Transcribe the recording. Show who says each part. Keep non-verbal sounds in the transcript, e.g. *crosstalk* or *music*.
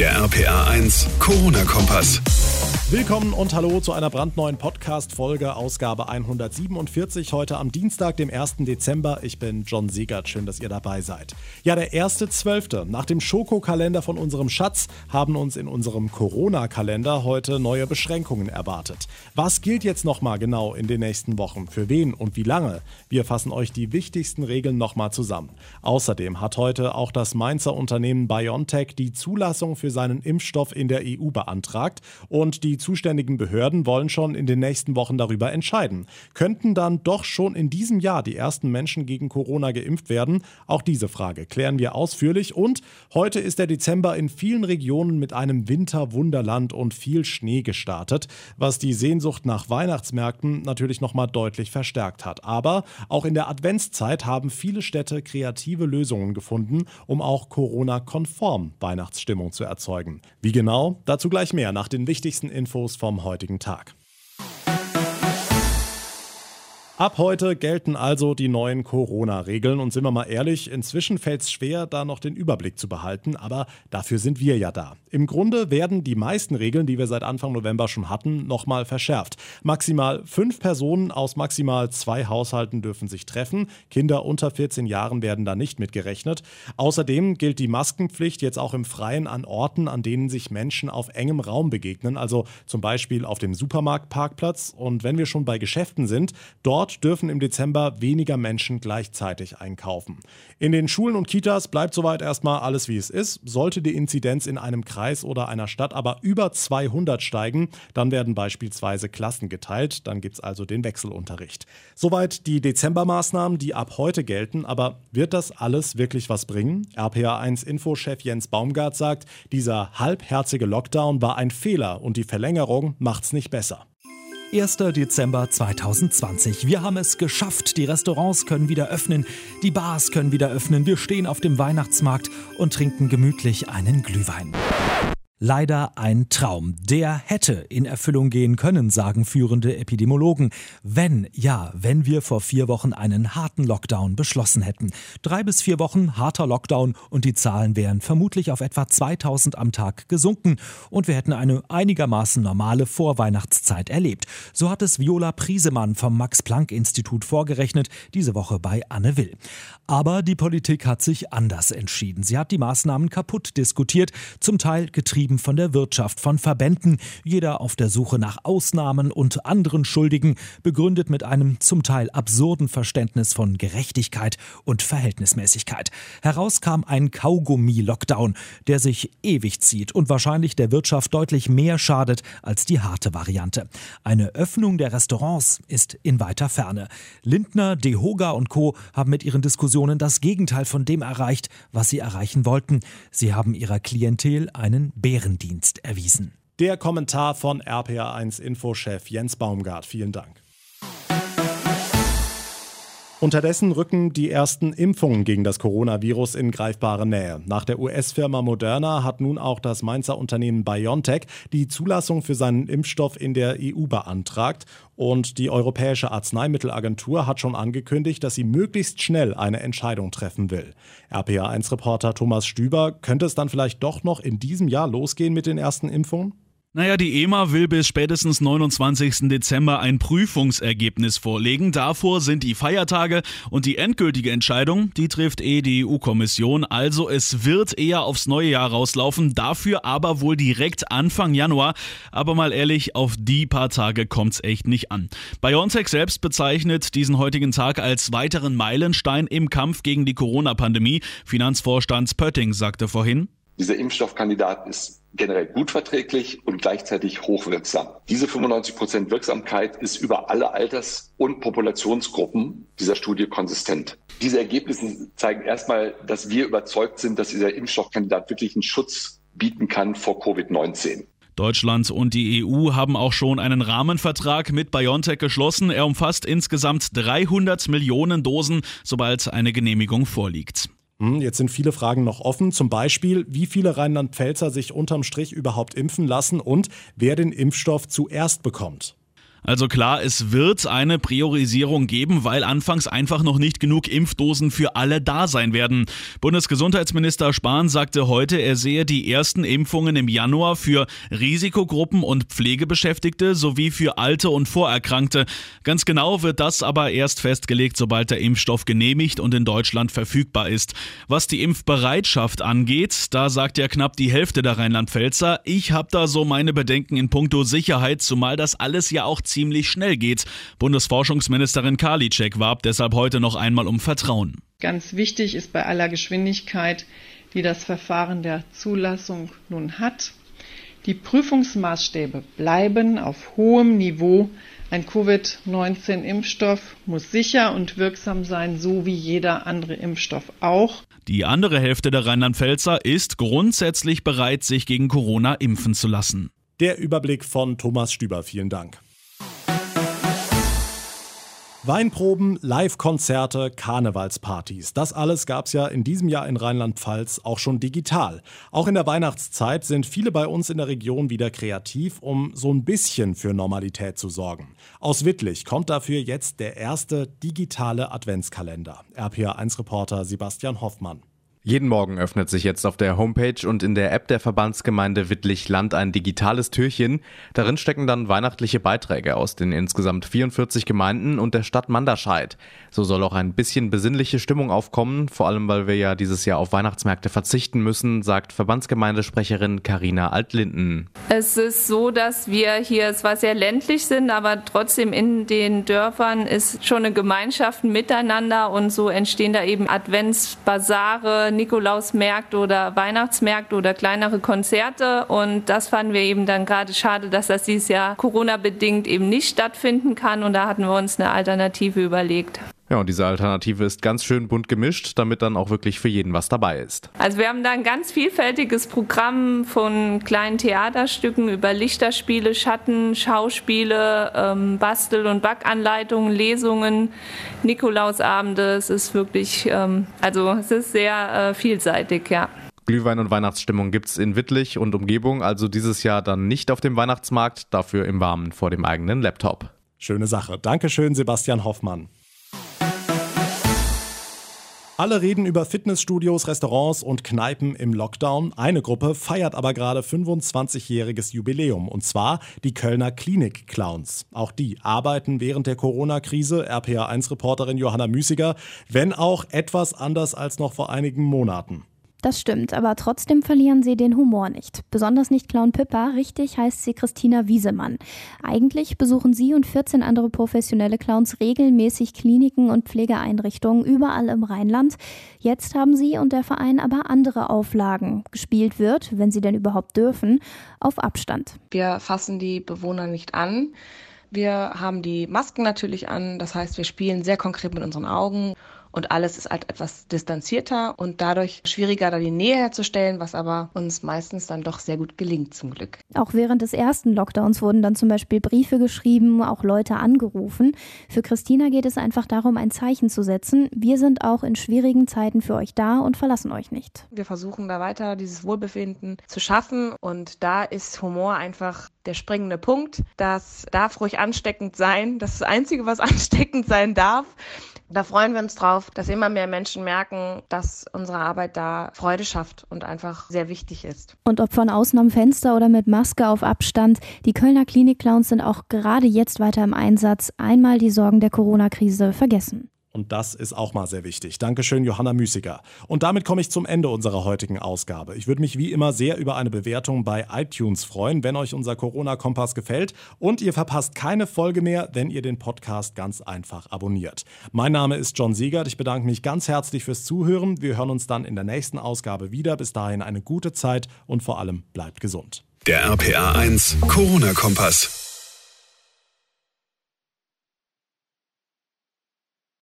Speaker 1: Der RPA 1 Corona-Kompass.
Speaker 2: Willkommen und hallo zu einer brandneuen Podcast-Folge, Ausgabe 147, heute am Dienstag, dem 1. Dezember. Ich bin John Siegert, schön, dass ihr dabei seid. Ja, der 1.12. Nach dem Schokokalender von unserem Schatz haben uns in unserem Corona-Kalender heute neue Beschränkungen erwartet. Was gilt jetzt nochmal genau in den nächsten Wochen? Für wen und wie lange? Wir fassen euch die wichtigsten Regeln nochmal zusammen. Außerdem hat heute auch das Mainzer Unternehmen BioNTech die Zulassung für seinen Impfstoff in der EU beantragt und die zuständigen Behörden wollen schon in den nächsten Wochen darüber entscheiden. Könnten dann doch schon in diesem Jahr die ersten Menschen gegen Corona geimpft werden? Auch diese Frage klären wir ausführlich. Und heute ist der Dezember in vielen Regionen mit einem Winterwunderland und viel Schnee gestartet, was die Sehnsucht nach Weihnachtsmärkten natürlich nochmal deutlich verstärkt hat. Aber auch in der Adventszeit haben viele Städte kreative Lösungen gefunden, um auch Corona-konform Weihnachtsstimmung zu erzeugen. Wie genau? Dazu gleich mehr nach den wichtigsten Infos Infos vom heutigen Tag. Ab heute gelten also die neuen Corona-Regeln und sind wir mal ehrlich, inzwischen fällt es schwer, da noch den Überblick zu behalten, aber dafür sind wir ja da. Im Grunde werden die meisten Regeln, die wir seit Anfang November schon hatten, nochmal verschärft. Maximal fünf Personen aus maximal zwei Haushalten dürfen sich treffen. Kinder unter 14 Jahren werden da nicht mitgerechnet. Außerdem gilt die Maskenpflicht jetzt auch im Freien an Orten, an denen sich Menschen auf engem Raum begegnen, also zum Beispiel auf dem Supermarktparkplatz. Und wenn wir schon bei Geschäften sind, dort Dort dürfen im Dezember weniger Menschen gleichzeitig einkaufen. In den Schulen und Kitas bleibt soweit erstmal alles wie es ist. Sollte die Inzidenz in einem Kreis oder einer Stadt aber über 200 steigen, dann werden beispielsweise Klassen geteilt. Dann gibt es also den Wechselunterricht. Soweit die Dezembermaßnahmen, die ab heute gelten. Aber wird das alles wirklich was bringen? RPA1-Infochef Jens Baumgart sagt, dieser halbherzige Lockdown war ein Fehler und die Verlängerung macht's nicht besser.
Speaker 3: 1. Dezember 2020. Wir haben es geschafft. Die Restaurants können wieder öffnen, die Bars können wieder öffnen. Wir stehen auf dem Weihnachtsmarkt und trinken gemütlich einen Glühwein. Leider ein Traum. Der hätte in Erfüllung gehen können, sagen führende Epidemiologen. Wenn, ja, wenn wir vor vier Wochen einen harten Lockdown beschlossen hätten. Drei bis vier Wochen harter Lockdown und die Zahlen wären vermutlich auf etwa 2000 am Tag gesunken und wir hätten eine einigermaßen normale Vorweihnachtszeit erlebt. So hat es Viola Priesemann vom Max-Planck-Institut vorgerechnet, diese Woche bei Anne Will. Aber die Politik hat sich anders entschieden. Sie hat die Maßnahmen kaputt diskutiert, zum Teil getrieben getrieben von der Wirtschaft, von Verbänden, jeder auf der Suche nach Ausnahmen und anderen Schuldigen, begründet mit einem zum Teil absurden Verständnis von Gerechtigkeit und Verhältnismäßigkeit. Heraus kam ein Kaugummi-Lockdown, der sich ewig zieht und wahrscheinlich der Wirtschaft deutlich mehr schadet als die harte Variante. Eine Öffnung der Restaurants ist in weiter Ferne. Lindner, Dehoga und Co. haben mit ihren Diskussionen das Gegenteil von dem erreicht, was sie erreichen wollten. Sie haben ihrer Klientel einen Bären Bärendienst erwiesen.
Speaker 2: Der Kommentar von RPA1 Infochef Jens Baumgart. Vielen Dank. Unterdessen rücken die ersten Impfungen gegen das Coronavirus in greifbare Nähe. Nach der US-Firma Moderna hat nun auch das Mainzer Unternehmen BioNTech die Zulassung für seinen Impfstoff in der EU beantragt. Und die Europäische Arzneimittelagentur hat schon angekündigt, dass sie möglichst schnell eine Entscheidung treffen will. RPA1-Reporter Thomas Stüber, könnte es dann vielleicht doch noch in diesem Jahr losgehen mit den ersten Impfungen?
Speaker 4: Naja, die EMA will bis spätestens 29. Dezember ein Prüfungsergebnis vorlegen. Davor sind die Feiertage und die endgültige Entscheidung, die trifft eh die EU-Kommission. Also es wird eher aufs neue Jahr rauslaufen, dafür aber wohl direkt Anfang Januar. Aber mal ehrlich, auf die paar Tage kommt's echt nicht an. BioNTech selbst bezeichnet diesen heutigen Tag als weiteren Meilenstein im Kampf gegen die Corona-Pandemie. Finanzvorstand Pötting sagte vorhin,
Speaker 5: dieser Impfstoffkandidat ist generell gut verträglich und gleichzeitig hochwirksam. Diese 95 Prozent Wirksamkeit ist über alle Alters- und Populationsgruppen dieser Studie konsistent. Diese Ergebnisse zeigen erstmal, dass wir überzeugt sind, dass dieser Impfstoffkandidat wirklich einen Schutz bieten kann vor Covid-19.
Speaker 4: Deutschland und die EU haben auch schon einen Rahmenvertrag mit BioNTech geschlossen. Er umfasst insgesamt 300 Millionen Dosen, sobald eine Genehmigung vorliegt.
Speaker 2: Hm, jetzt sind viele Fragen noch offen. Zum Beispiel, wie viele Rheinland-Pfälzer sich unterm Strich überhaupt impfen lassen und wer den Impfstoff zuerst bekommt.
Speaker 4: Also klar, es wird eine Priorisierung geben, weil anfangs einfach noch nicht genug Impfdosen für alle da sein werden. Bundesgesundheitsminister Spahn sagte heute, er sehe die ersten Impfungen im Januar für Risikogruppen und Pflegebeschäftigte sowie für Alte und Vorerkrankte. Ganz genau wird das aber erst festgelegt, sobald der Impfstoff genehmigt und in Deutschland verfügbar ist. Was die Impfbereitschaft angeht, da sagt ja knapp die Hälfte der Rheinland-Pfälzer, ich habe da so meine Bedenken in puncto Sicherheit, zumal das alles ja auch ziemlich schnell geht. Bundesforschungsministerin Karliczek warb deshalb heute noch einmal um Vertrauen.
Speaker 6: Ganz wichtig ist bei aller Geschwindigkeit, die das Verfahren der Zulassung nun hat, die Prüfungsmaßstäbe bleiben auf hohem Niveau. Ein Covid-19-Impfstoff muss sicher und wirksam sein, so wie jeder andere Impfstoff auch.
Speaker 4: Die andere Hälfte der Rheinland-Pfälzer ist grundsätzlich bereit, sich gegen Corona impfen zu lassen.
Speaker 2: Der Überblick von Thomas Stüber. Vielen Dank. Weinproben, Live-Konzerte, Karnevalspartys. Das alles gab es ja in diesem Jahr in Rheinland-Pfalz auch schon digital. Auch in der Weihnachtszeit sind viele bei uns in der Region wieder kreativ, um so ein bisschen für Normalität zu sorgen. Aus Wittlich kommt dafür jetzt der erste digitale Adventskalender. RPA1-Reporter Sebastian Hoffmann.
Speaker 7: Jeden Morgen öffnet sich jetzt auf der Homepage und in der App der Verbandsgemeinde Wittlich-Land ein digitales Türchen. Darin stecken dann weihnachtliche Beiträge aus den insgesamt 44 Gemeinden und der Stadt Manderscheid. So soll auch ein bisschen besinnliche Stimmung aufkommen, vor allem weil wir ja dieses Jahr auf Weihnachtsmärkte verzichten müssen, sagt Verbandsgemeindesprecherin Karina Altlinden.
Speaker 8: Es ist so, dass wir hier zwar sehr ländlich sind, aber trotzdem in den Dörfern ist schon eine Gemeinschaft miteinander und so entstehen da eben Adventsbasare, Nikolausmärkte oder Weihnachtsmärkte oder kleinere Konzerte. Und das fanden wir eben dann gerade schade, dass das dieses Jahr Corona-bedingt eben nicht stattfinden kann. Und da hatten wir uns eine Alternative überlegt.
Speaker 7: Ja, und diese Alternative ist ganz schön bunt gemischt, damit dann auch wirklich für jeden was dabei ist.
Speaker 8: Also wir haben da ein ganz vielfältiges Programm von kleinen Theaterstücken über Lichterspiele, Schatten, Schauspiele, ähm, Bastel- und Backanleitungen, Lesungen, Nikolausabende. Es ist wirklich, ähm, also es ist sehr äh, vielseitig, ja.
Speaker 7: Glühwein und Weihnachtsstimmung gibt's in Wittlich und Umgebung, also dieses Jahr dann nicht auf dem Weihnachtsmarkt, dafür im Warmen vor dem eigenen Laptop.
Speaker 2: Schöne Sache. Dankeschön, Sebastian Hoffmann. Alle reden über Fitnessstudios, Restaurants und Kneipen im Lockdown. Eine Gruppe feiert aber gerade 25-jähriges Jubiläum und zwar die Kölner Klinik-Clowns. Auch die arbeiten während der Corona-Krise, RPA1-Reporterin Johanna Müßiger, wenn auch etwas anders als noch vor einigen Monaten.
Speaker 9: Das stimmt, aber trotzdem verlieren sie den Humor nicht. Besonders nicht Clown Pippa, richtig heißt sie Christina Wiesemann. Eigentlich besuchen sie und 14 andere professionelle Clowns regelmäßig Kliniken und Pflegeeinrichtungen überall im Rheinland. Jetzt haben sie und der Verein aber andere Auflagen. Gespielt wird, wenn sie denn überhaupt dürfen, auf Abstand.
Speaker 10: Wir fassen die Bewohner nicht an. Wir haben die Masken natürlich an, das heißt, wir spielen sehr konkret mit unseren Augen und alles ist halt etwas distanzierter und dadurch schwieriger, da die Nähe herzustellen, was aber uns meistens dann doch sehr gut gelingt, zum Glück.
Speaker 9: Auch während des ersten Lockdowns wurden dann zum Beispiel Briefe geschrieben, auch Leute angerufen. Für Christina geht es einfach darum, ein Zeichen zu setzen. Wir sind auch in schwierigen Zeiten für euch da und verlassen euch nicht.
Speaker 10: Wir versuchen da weiter dieses Wohlbefinden zu schaffen und da ist Humor einfach der springende Punkt. Das darf ruhig ansteckend sein. Das ist das Einzige, was *laughs* ansteckend sein darf. Da freuen wir uns drauf, dass immer mehr Menschen merken, dass unsere Arbeit da Freude schafft und einfach sehr wichtig ist.
Speaker 9: Und ob von außen am Fenster oder mit Maske auf Abstand, die Kölner Klinik-Clowns sind auch gerade jetzt weiter im Einsatz. Einmal die Sorgen der Corona-Krise vergessen.
Speaker 2: Und das ist auch mal sehr wichtig. Dankeschön, Johanna Müßiger. Und damit komme ich zum Ende unserer heutigen Ausgabe. Ich würde mich wie immer sehr über eine Bewertung bei iTunes freuen, wenn euch unser Corona-Kompass gefällt. Und ihr verpasst keine Folge mehr, wenn ihr den Podcast ganz einfach abonniert. Mein Name ist John Siegert. Ich bedanke mich ganz herzlich fürs Zuhören. Wir hören uns dann in der nächsten Ausgabe wieder. Bis dahin eine gute Zeit und vor allem bleibt gesund.
Speaker 1: Der RPA 1 Corona-Kompass.